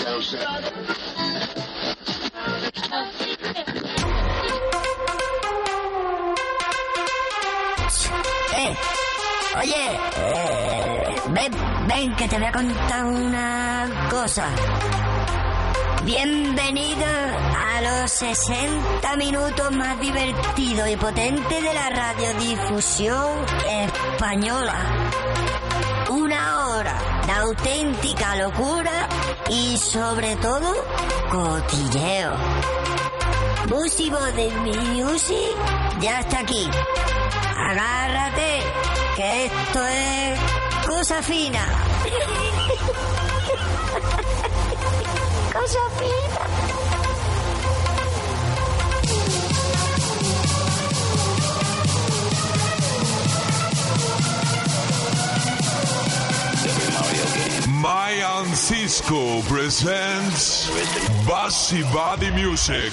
Eh, oye, eh, ven, ven, que te voy a contar una cosa. Bienvenido a los 60 minutos más divertidos y potentes de la radiodifusión española. Una hora de auténtica locura y sobre todo cotilleo. Busy Body Music ya está aquí. Agárrate, que esto es cosa fina. cosa fina. Mayan Cisco presents Bassy Body Music.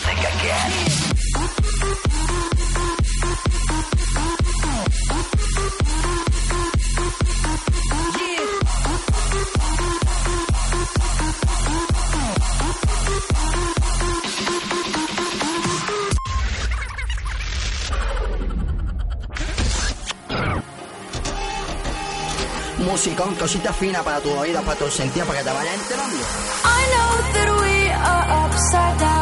Musicón, cosita fina para tu oído, para tus sentidos, para que te vayas enterando. I know that we are upside down.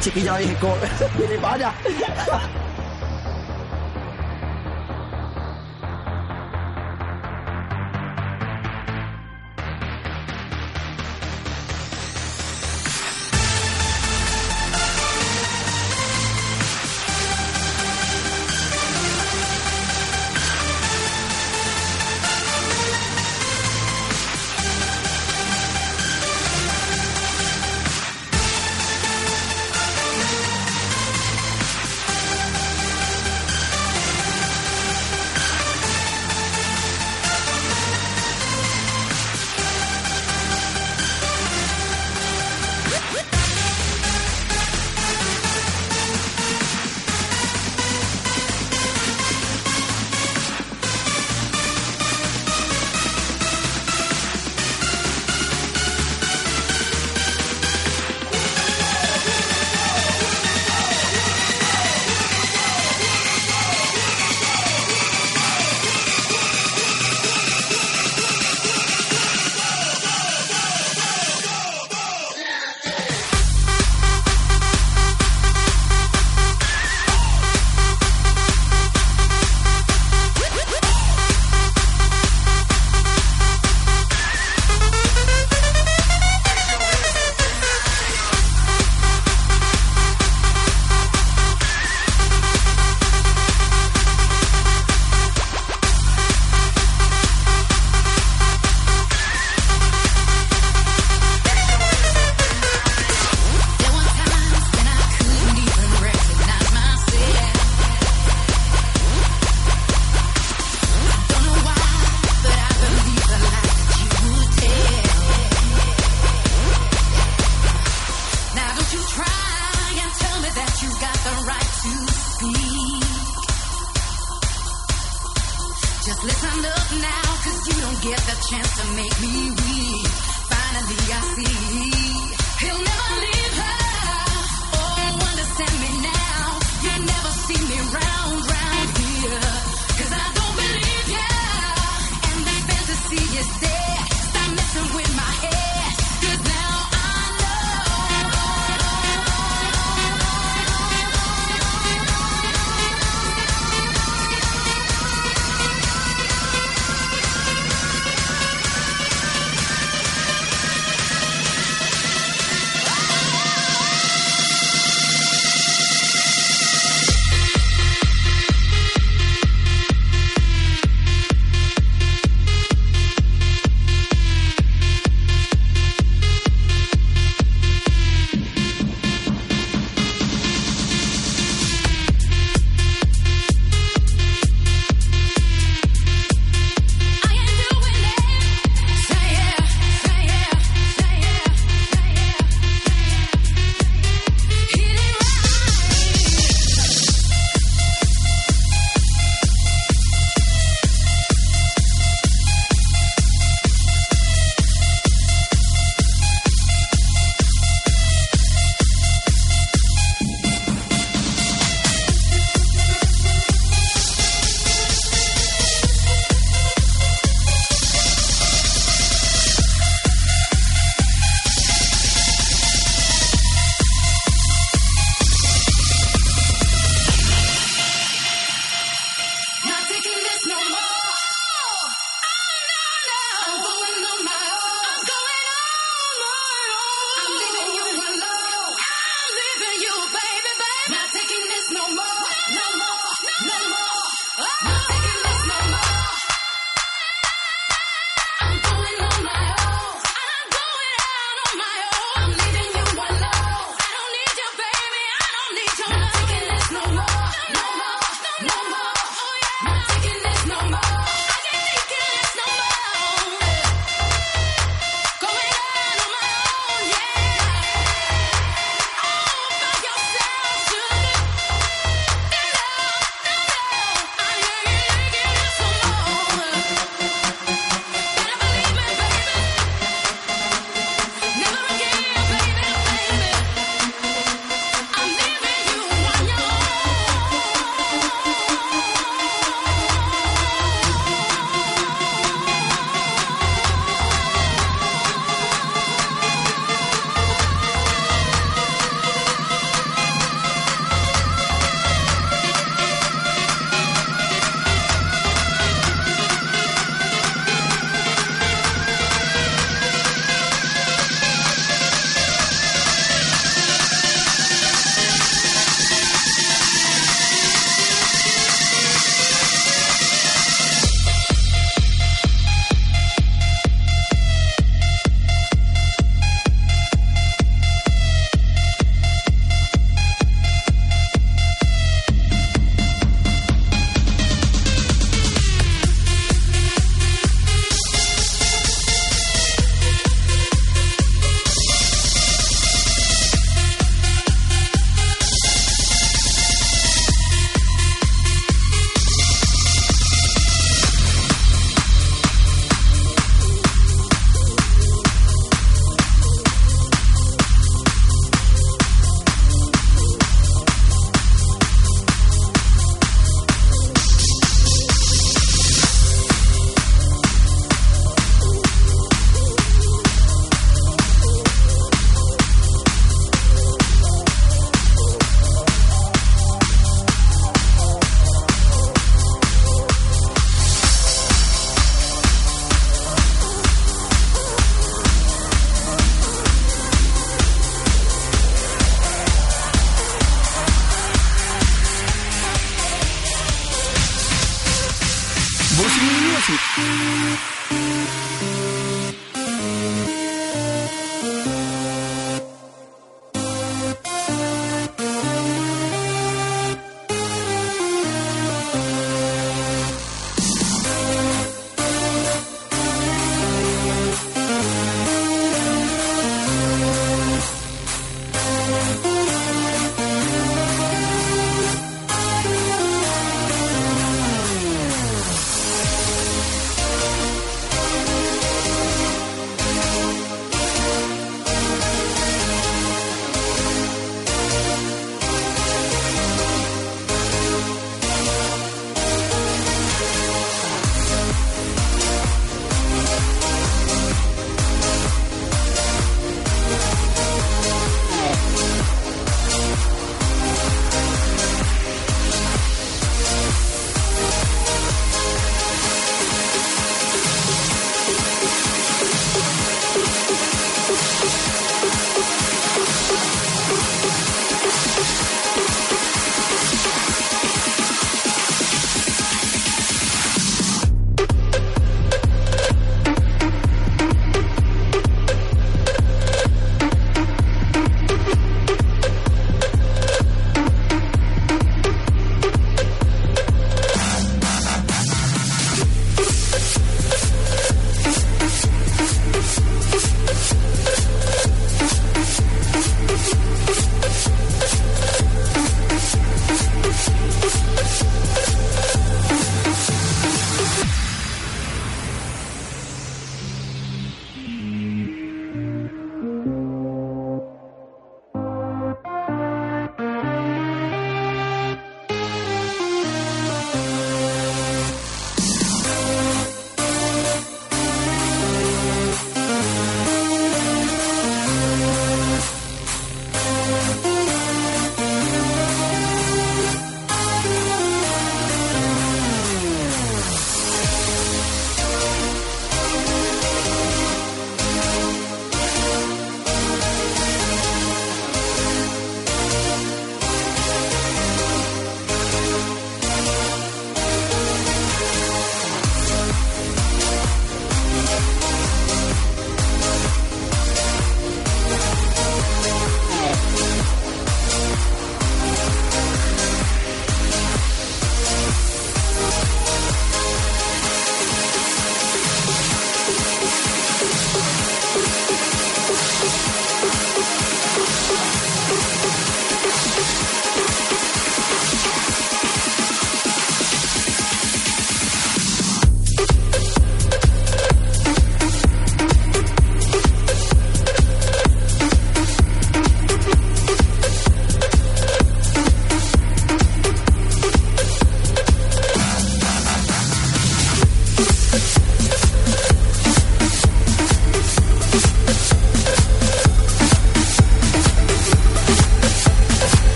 这个腰也过。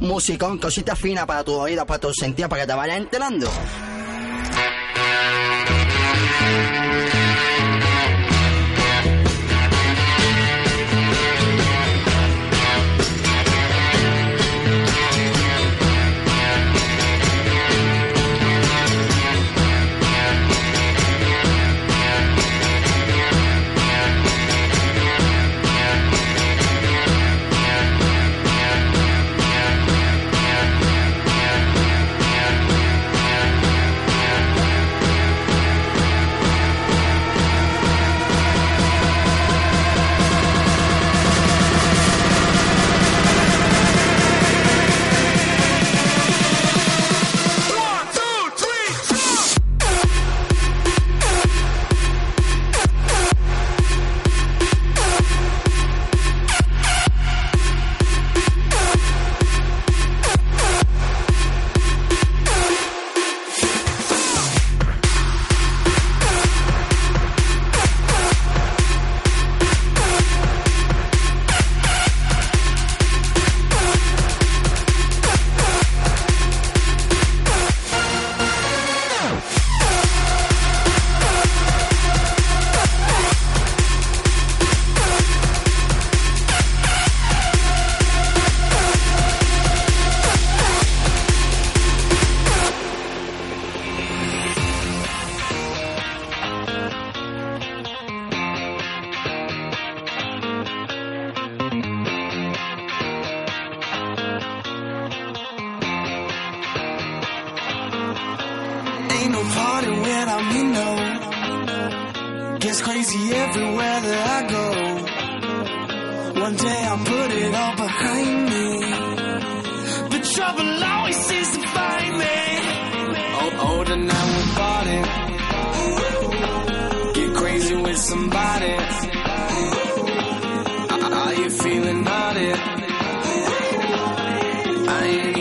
Musicón, cosita fina para tu oído, para tus sentidos, para que te vayas enterando. ain't no party when I'm in no. Gets crazy everywhere that I go. One day I'll put it all behind me. The trouble always seems to find me. Oh, older now we're partying. Get crazy with somebody. Are you feeling about it? I ain't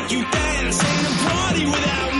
make you dance and party without me.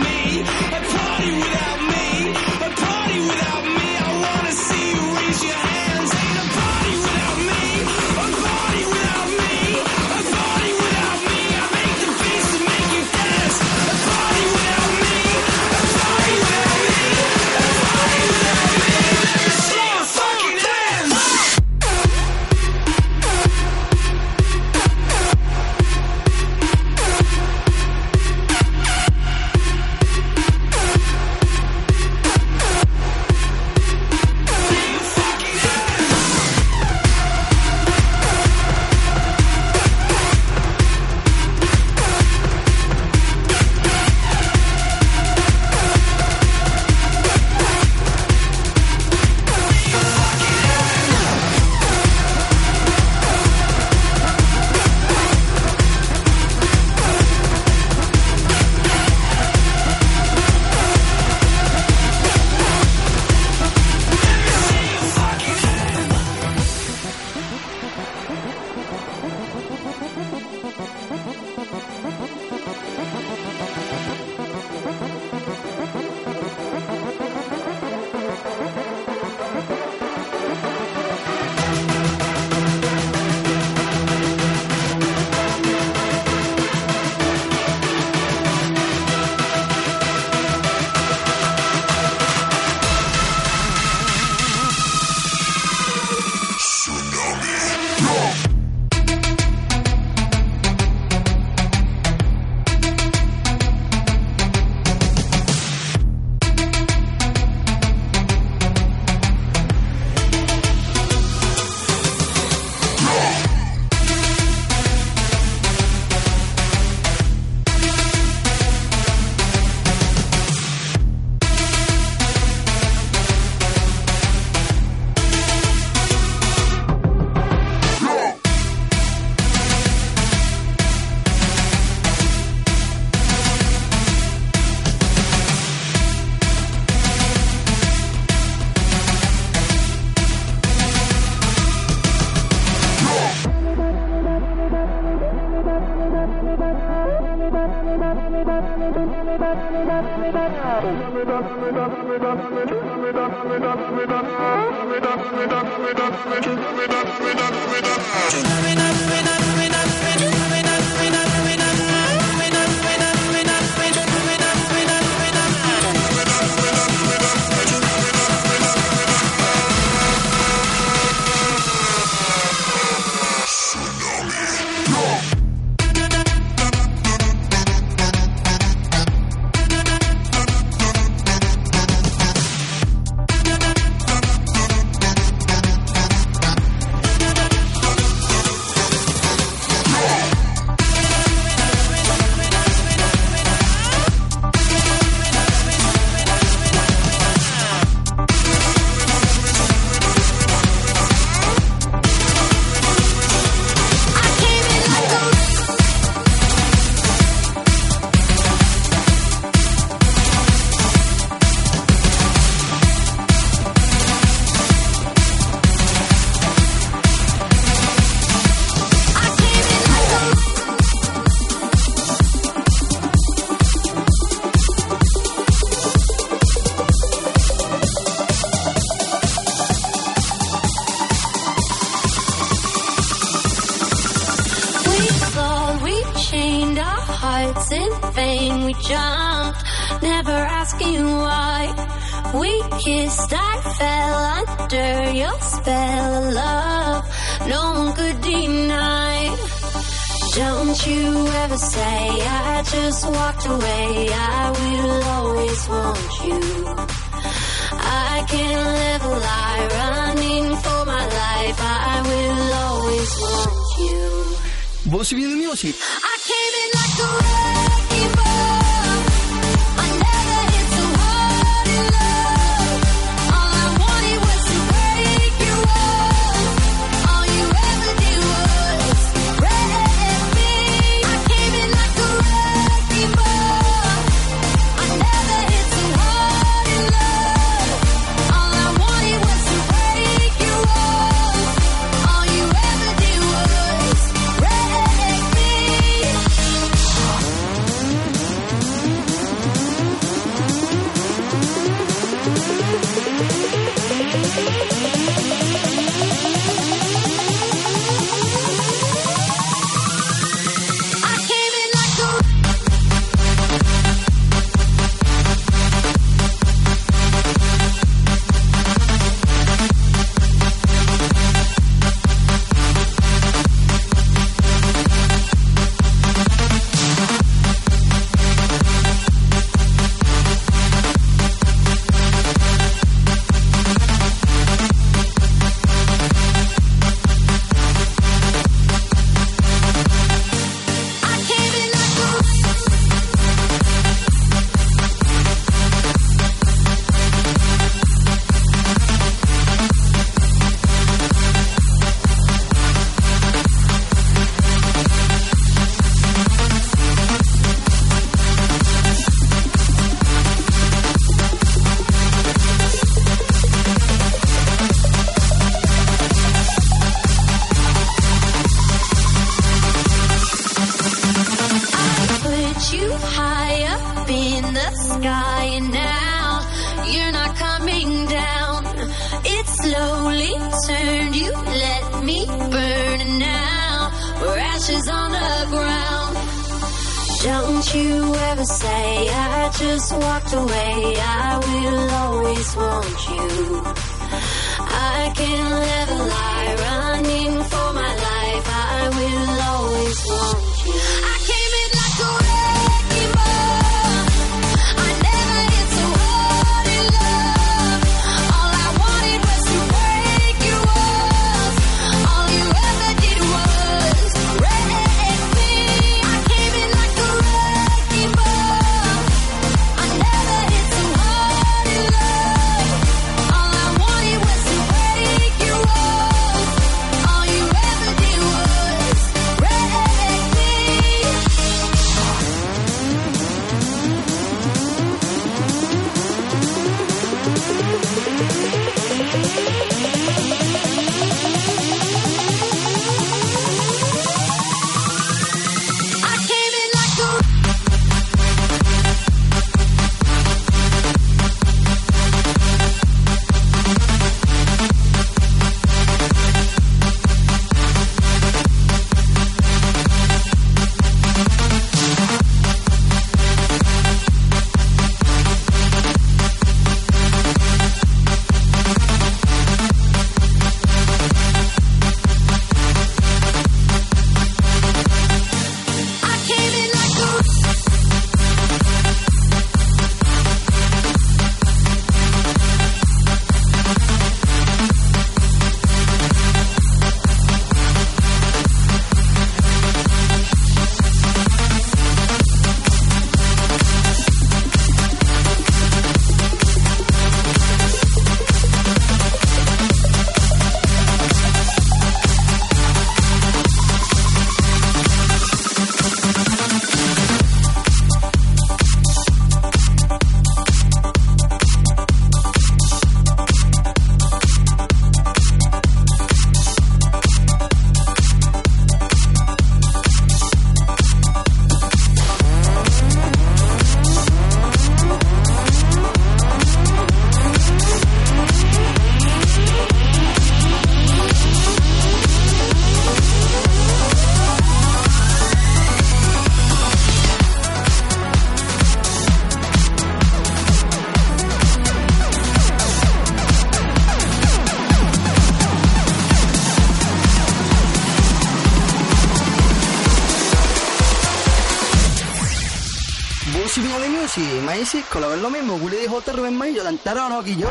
Colabor lo mismo, Willy dijo este Rubén Mayo, la entraron aquí yo.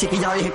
Sikyawin.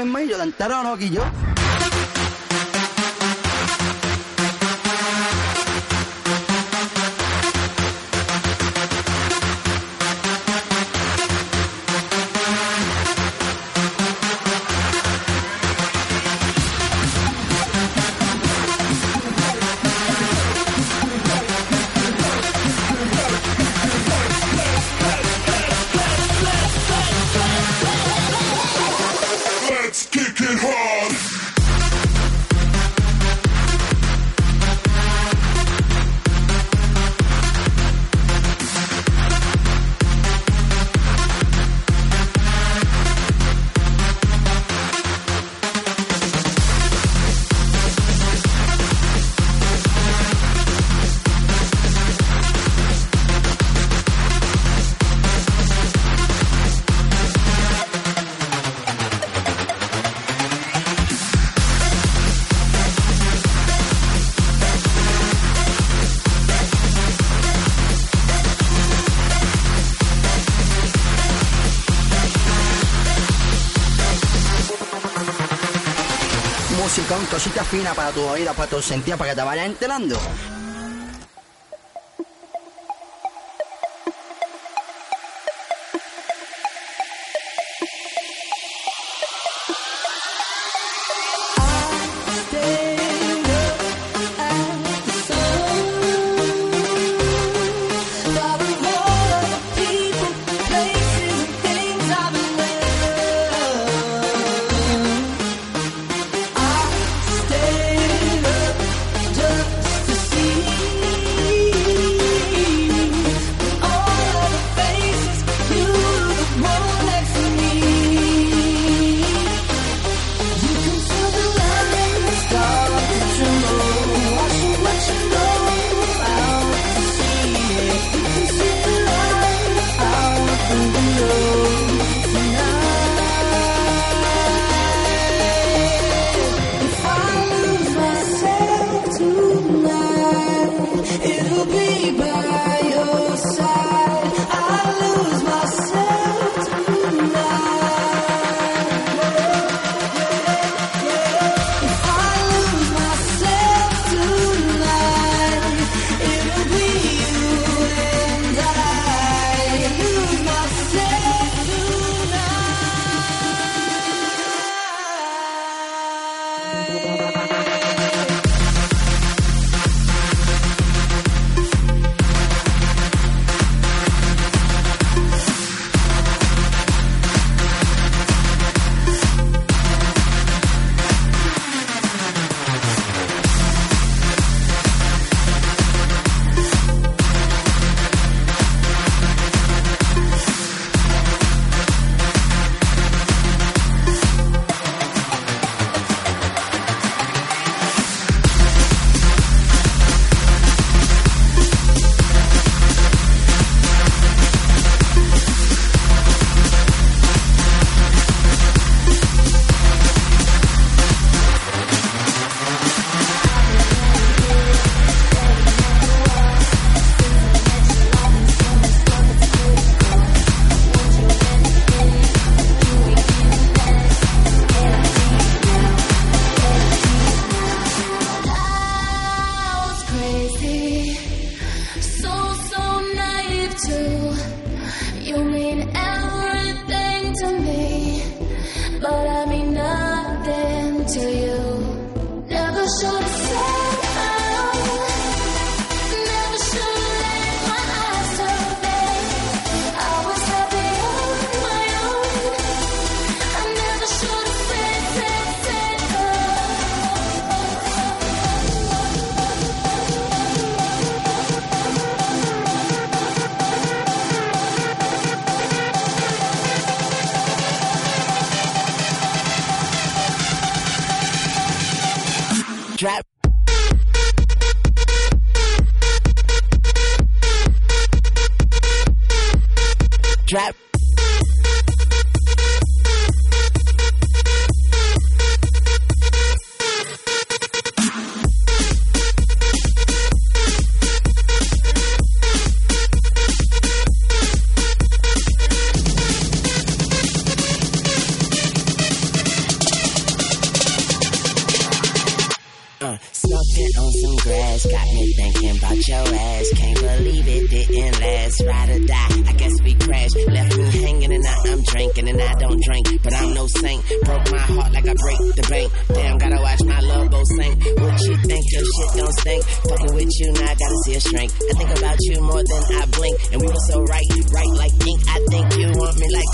Quelli di J. Rubén Maillo, tantaron no, que música, un cosita fina para tu oído, para tus sentidos, para que te vayas enterando.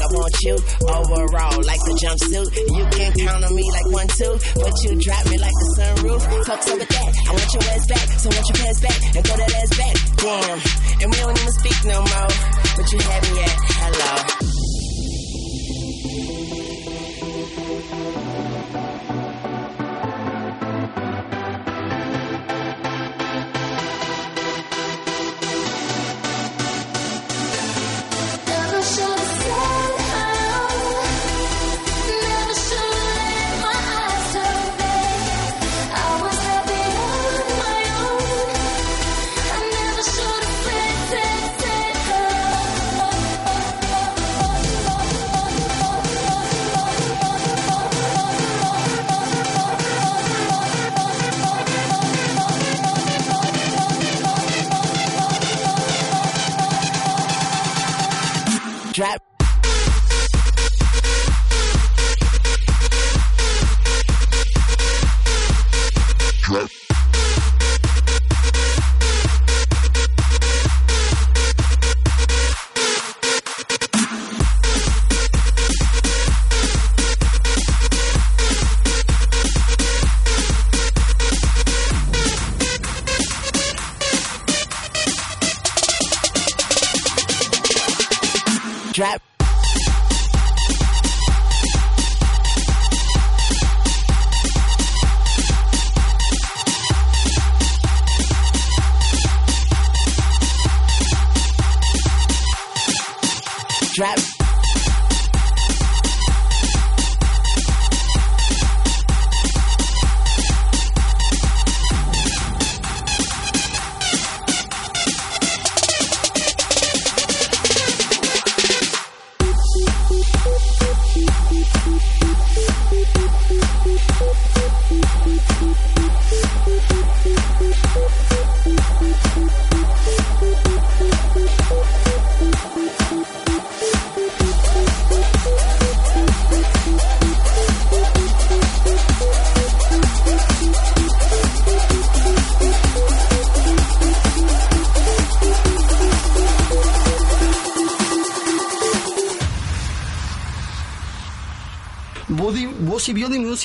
I want you. Overall, like the jumpsuit, you can count on me like one two, but you drop me like the sunroof. Talk up with that. I want your ass back, so want your pants back and throw that ass back. Damn, and we don't even speak no more, but you have me at hello.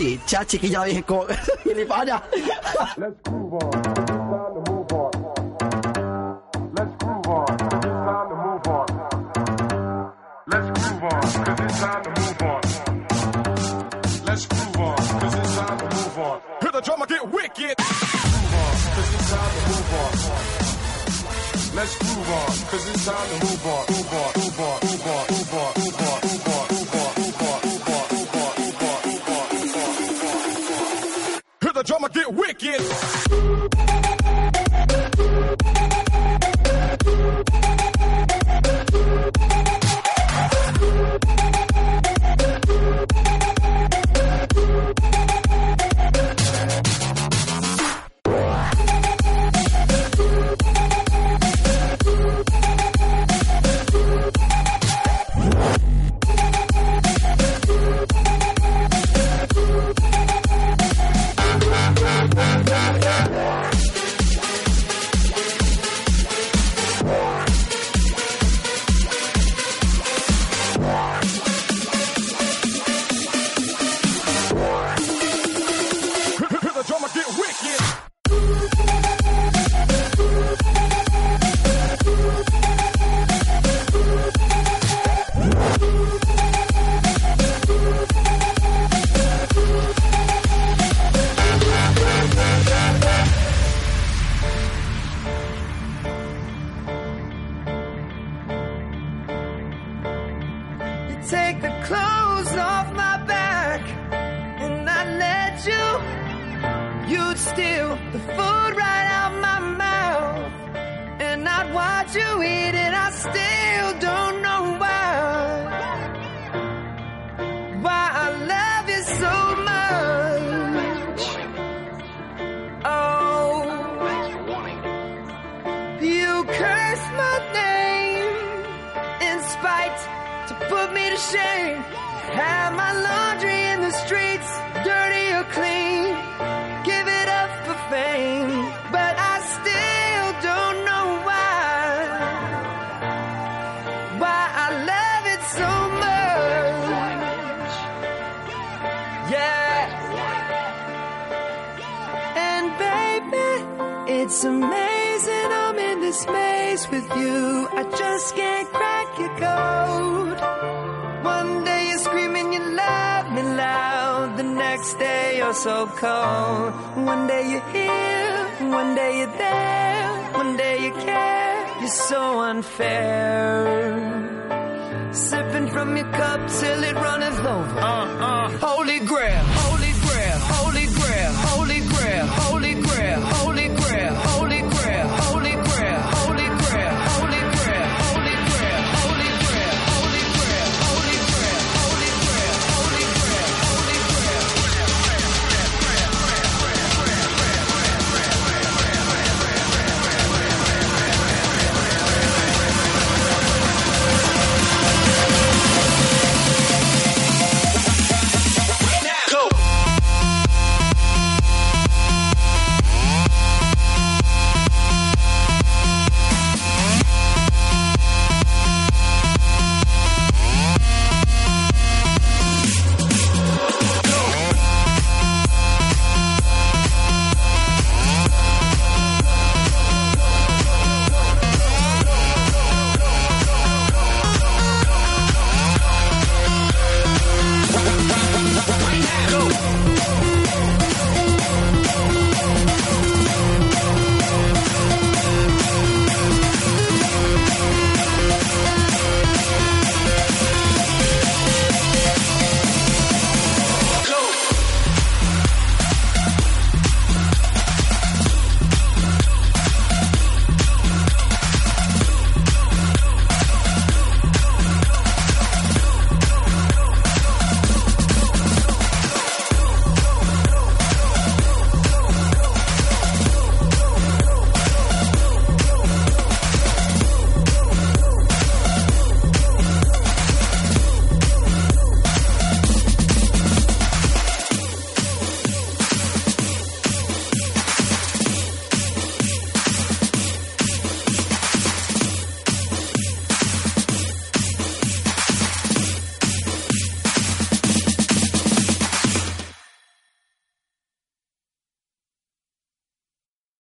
chicha, chiquilla, dije, ¿qué le falla? Let's move on.